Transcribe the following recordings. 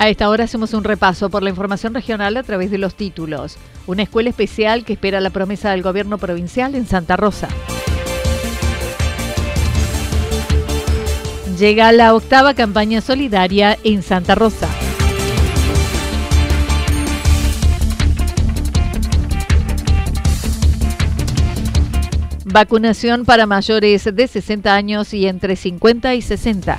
A esta hora hacemos un repaso por la información regional a través de los títulos. Una escuela especial que espera la promesa del gobierno provincial en Santa Rosa. Llega la octava campaña solidaria en Santa Rosa. Vacunación para mayores de 60 años y entre 50 y 60.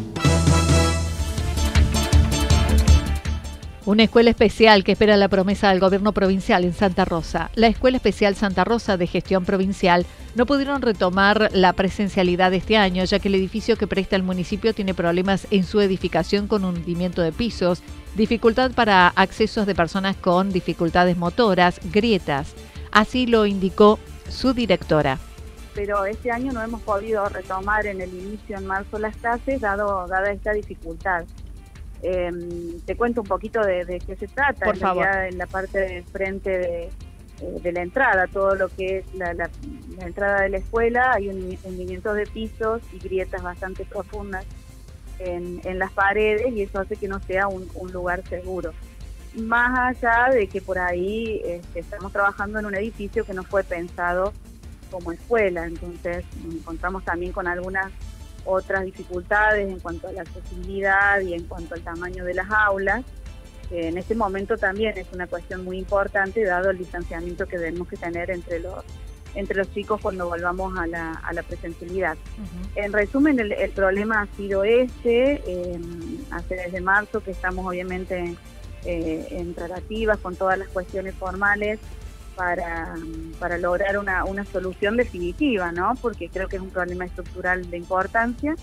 Una escuela especial que espera la promesa del gobierno provincial en Santa Rosa. La Escuela Especial Santa Rosa de Gestión Provincial no pudieron retomar la presencialidad este año, ya que el edificio que presta el municipio tiene problemas en su edificación con hundimiento de pisos, dificultad para accesos de personas con dificultades motoras, grietas. Así lo indicó su directora. Pero este año no hemos podido retomar en el inicio en marzo las clases, dado dada esta dificultad. Em, te cuento un poquito de, qué se trata. Por favor. En la parte de frente de, eh, la entrada, todo lo que es la, entrada de la escuela, hay un hundimientos de pisos y grietas bastante profundas en, las paredes y eso hace que no sea un, lugar seguro. Más allá de que por ahí este, estamos trabajando en un edificio que no fue pensado como escuela, entonces nos encontramos también con algunas otras dificultades en cuanto a la accesibilidad y en cuanto al tamaño de las aulas. en este momento también es una cuestión muy importante dado el distanciamiento que debemos que tener entre los entre los chicos cuando volvamos a la, a la presencialidad. En resumen, el, problema ha sido este, hace desde marzo que estamos obviamente eh, en tratativas con todas las cuestiones formales para, para lograr una, una solución definitiva, ¿no? Porque creo que es un problema estructural de importancia.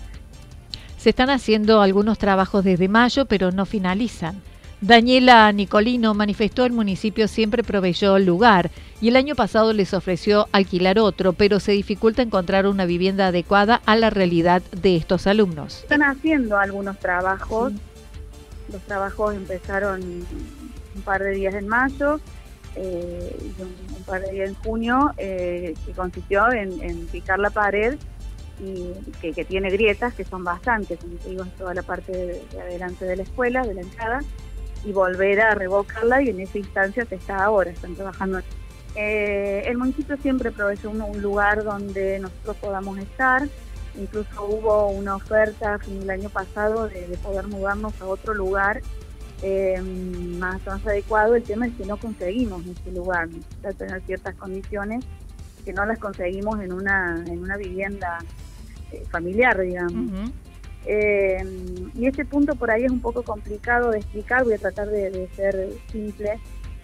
Se están haciendo algunos trabajos desde mayo, pero no finalizan. Daniela Nicolino manifestó el municipio siempre proveyó lugar y el año pasado les ofreció alquilar otro, pero se dificulta encontrar una vivienda adecuada a la realidad de estos alumnos. Están haciendo algunos trabajos. Los trabajos empezaron un par de días en mayo eh, un, par de días en junio, eh, que consistió en, picar la pared y que, tiene grietas, que son bastantes, como te digo, en toda la parte de, adelante de la escuela, de la entrada, y volver a revocarla y en esa instancia se está ahora, están trabajando. Eh, el municipio siempre proveyó un, lugar donde nosotros podamos estar, incluso hubo una oferta a fin del año pasado de, de poder mudarnos a otro lugar eh, más, más adecuado. El tema es que no conseguimos este lugar, necesita tener ciertas condiciones que no las conseguimos en una, en una vivienda eh, familiar, digamos. Eh, y ese punto por ahí es un poco complicado de explicar, voy a tratar de, ser simple.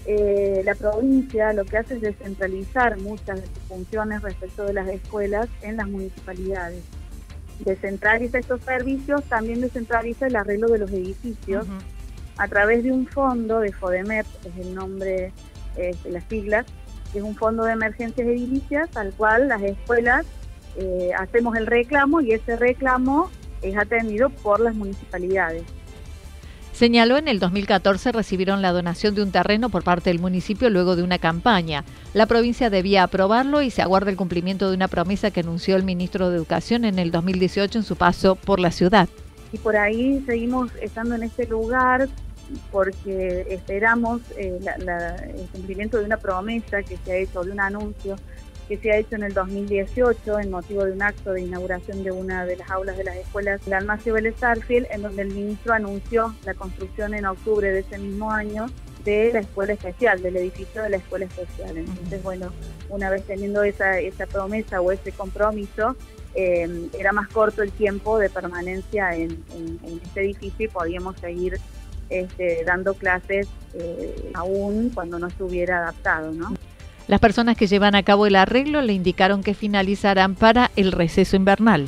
Eh, la provincia lo que hace es descentralizar muchas de sus funciones respecto de las escuelas en las municipalidades. Descentraliza estos servicios, también descentraliza el arreglo de los edificios a través de un fondo de FODEMEP, es el nombre, de las siglas, que es un fondo de emergencias edilicias al cual las escuelas eh, hacemos el reclamo y ese reclamo es atendido por las municipalidades. Señaló en el 2014 recibieron la donación de un terreno por parte del municipio luego de una campaña. La provincia debía aprobarlo y se aguarda el cumplimiento de una promesa que anunció el ministro de Educación en el 2018 en su paso por la ciudad. Y por ahí seguimos estando en este lugar porque esperamos eh, el cumplimiento de una promesa que se ha hecho, de un anuncio que se ha hecho en el 2018 en motivo de un acto de inauguración de una de las aulas de las escuelas de Almacio Vélez Arfield, en donde el ministro anunció la construcción en octubre de ese mismo año de la escuela especial, del edificio de la escuela especial. Entonces, bueno, una vez teniendo esa, esa promesa o ese compromiso, eh, era más corto el tiempo de permanencia en, este edificio y podíamos seguir este, dando clases eh, aún cuando no estuviera adaptado, ¿no? Las personas que llevan a cabo el arreglo le indicaron que finalizarán para el receso invernal.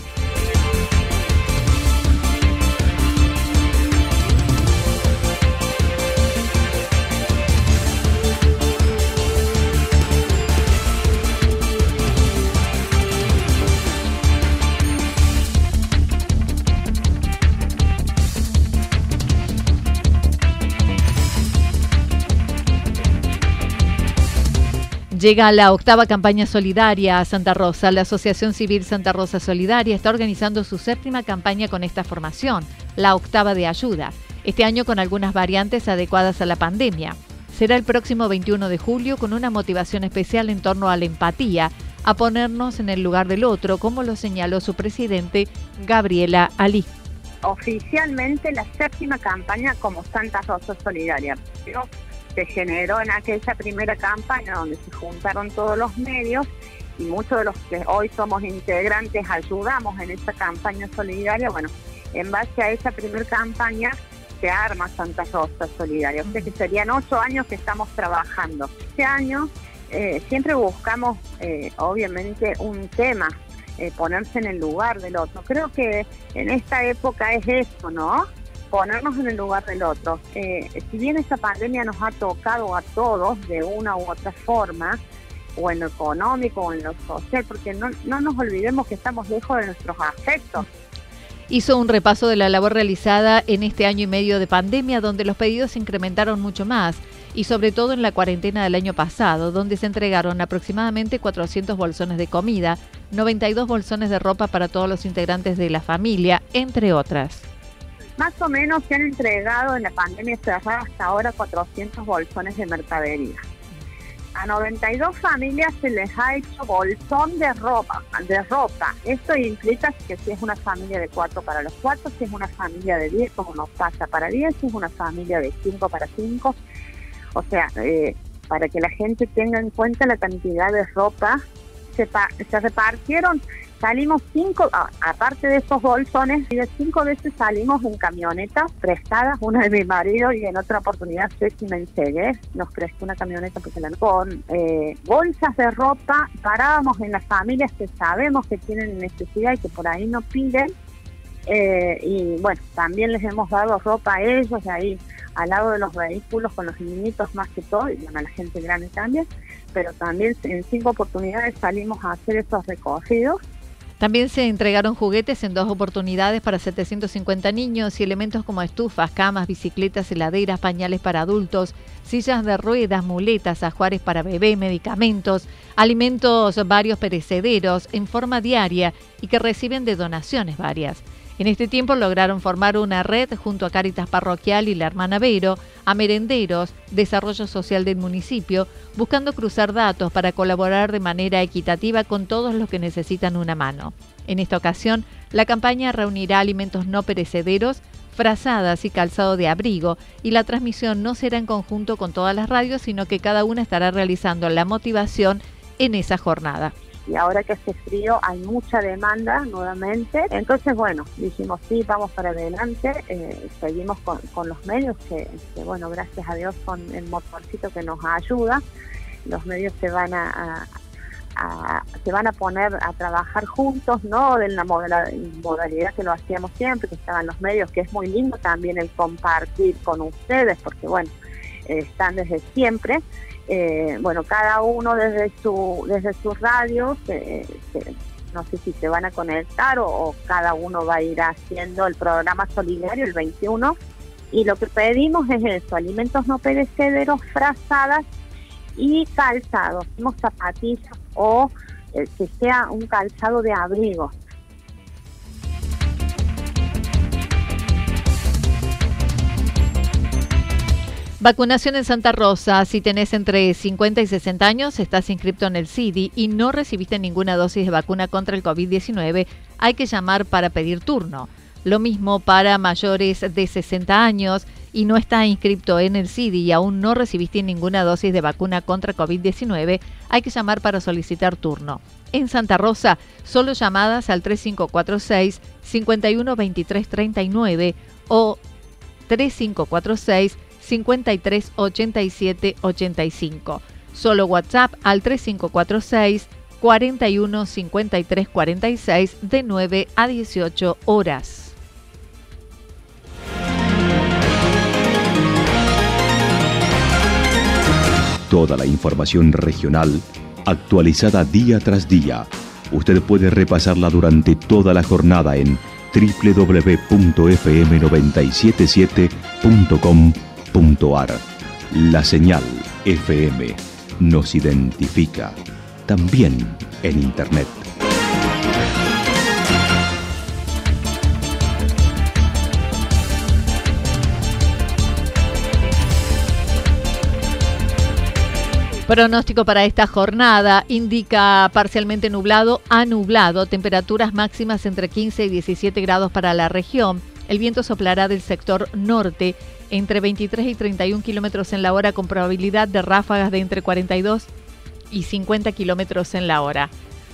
Llega la octava campaña solidaria a Santa Rosa. La Asociación Civil Santa Rosa Solidaria está organizando su séptima campaña con esta formación, la octava de ayuda, este año con algunas variantes adecuadas a la pandemia. Será el próximo 21 de julio con una motivación especial en torno a la empatía, a ponernos en el lugar del otro, como lo señaló su presidente, Gabriela Ali. Oficialmente la séptima campaña como Santa Rosa Solidaria se generó en aquella primera campaña donde se juntaron todos los medios y muchos de los que hoy somos integrantes ayudamos en esa campaña solidaria. Bueno, en base a esa primera campaña se arma Santa Rosa Solidaria. O sea que serían ocho años que estamos trabajando. Este año eh, siempre buscamos, eh, obviamente, un tema, eh, ponerse en el lugar del otro. Creo que en esta época es eso, ¿no? Ponernos en el lugar del otro. Eh, si bien esta pandemia nos ha tocado a todos de una u otra forma, o en lo económico o en lo social, porque no, no nos olvidemos que estamos lejos de nuestros afectos. Hizo un repaso de la labor realizada en este año y medio de pandemia, donde los pedidos se incrementaron mucho más, y sobre todo en la cuarentena del año pasado, donde se entregaron aproximadamente 400 bolsones de comida, 92 bolsones de ropa para todos los integrantes de la familia, entre otras. Más o menos se han entregado en la pandemia cerrada hasta ahora 400 bolsones de mercadería. A 92 familias se les ha hecho bolsón de ropa, de ropa. Esto implica que si es una familia de 4 para los 4, si es una familia de 10, como nos pasa para 10, si es una familia de 5 para 5. O sea, eh, para que la gente tenga en cuenta la cantidad de ropa, se, se repartieron Salimos cinco, aparte de esos bolsones, cinco veces salimos en camioneta prestadas, una de mi marido y en otra oportunidad Ceci Menseguer nos prestó una camioneta porque con eh, bolsas de ropa, parábamos en las familias que sabemos que tienen necesidad y que por ahí no piden, eh, y bueno, también les hemos dado ropa a ellos, ahí al lado de los vehículos con los niñitos más que todo, y bueno, a la gente grande también, pero también en cinco oportunidades salimos a hacer esos recorridos también se entregaron juguetes en dos oportunidades para 750 niños y elementos como estufas, camas, bicicletas, heladeras, pañales para adultos, sillas de ruedas, muletas, ajuares para bebé, medicamentos, alimentos varios perecederos en forma diaria y que reciben de donaciones varias. En este tiempo lograron formar una red junto a Cáritas Parroquial y la Hermana Vero, a merenderos, desarrollo social del municipio, buscando cruzar datos para colaborar de manera equitativa con todos los que necesitan una mano. En esta ocasión, la campaña reunirá alimentos no perecederos, frazadas y calzado de abrigo, y la transmisión no será en conjunto con todas las radios, sino que cada una estará realizando la motivación en esa jornada y ahora que hace frío hay mucha demanda nuevamente. Entonces, bueno, dijimos sí, vamos para adelante, eh, seguimos con, los medios que, bueno, gracias a Dios con el motorcito que nos ayuda, los medios se van a, se van a poner a trabajar juntos, no de la modalidad que lo hacíamos siempre, que estaban los medios, que es muy lindo también el compartir con ustedes, porque bueno, están desde siempre, eh, bueno, cada uno desde su desde sus radios, no sé si se van a conectar o, cada uno va a ir haciendo el programa solidario el 21 Y lo que pedimos es eso, alimentos no perecederos, frazadas y calzados, como zapatillas o eh, que sea un calzado de abrigo. Vacunación en Santa Rosa. Si tenés entre 50 y 60 años, estás inscrito en el CIDI y no recibiste ninguna dosis de vacuna contra el COVID-19, hay que llamar para pedir turno. Lo mismo para mayores de 60 años y no está inscrito en el CIDI y aún no recibiste ninguna dosis de vacuna contra COVID-19, hay que llamar para solicitar turno. En Santa Rosa, solo llamadas al 3546 512339 o 3546 53 87 85. Solo WhatsApp al 3546 41 53 46 de 9 a 18 horas. Toda la información regional actualizada día tras día. Usted puede repasarla durante toda la jornada en www.fm977.com la señal FM nos identifica también en Internet. Pronóstico para esta jornada indica parcialmente nublado a nublado, temperaturas máximas entre 15 y 17 grados para la región. El viento soplará del sector norte entre 23 y 31 kilómetros en la hora con probabilidad de ráfagas de entre 42 y 50 kilómetros en la hora.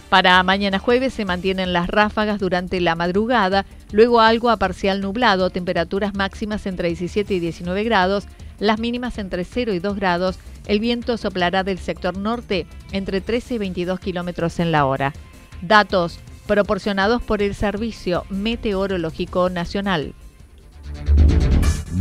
Para mañana jueves se mantienen las ráfagas durante la madrugada, luego algo a parcial nublado, temperaturas máximas entre 17 y 19 grados, las mínimas entre 0 y 2 grados, el viento soplará del sector norte entre 13 y 22 kilómetros en la hora. Datos proporcionados por el Servicio Meteorológico Nacional.